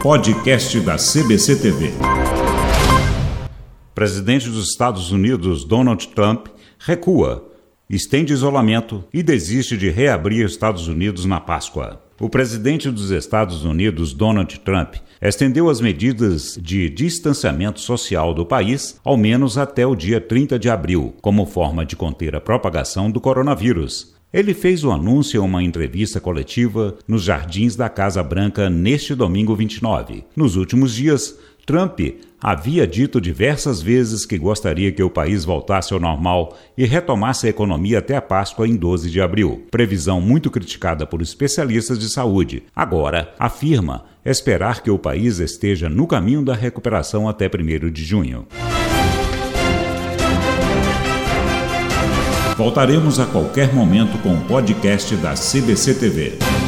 Podcast da CBC TV. Presidente dos Estados Unidos Donald Trump recua, estende isolamento e desiste de reabrir Estados Unidos na Páscoa. O presidente dos Estados Unidos, Donald Trump, estendeu as medidas de distanciamento social do país ao menos até o dia 30 de abril, como forma de conter a propagação do coronavírus. Ele fez o anúncio em uma entrevista coletiva nos jardins da Casa Branca neste domingo 29. Nos últimos dias, Trump havia dito diversas vezes que gostaria que o país voltasse ao normal e retomasse a economia até a Páscoa em 12 de abril. Previsão muito criticada por especialistas de saúde. Agora, afirma esperar que o país esteja no caminho da recuperação até 1 de junho. Voltaremos a qualquer momento com o podcast da CBC TV.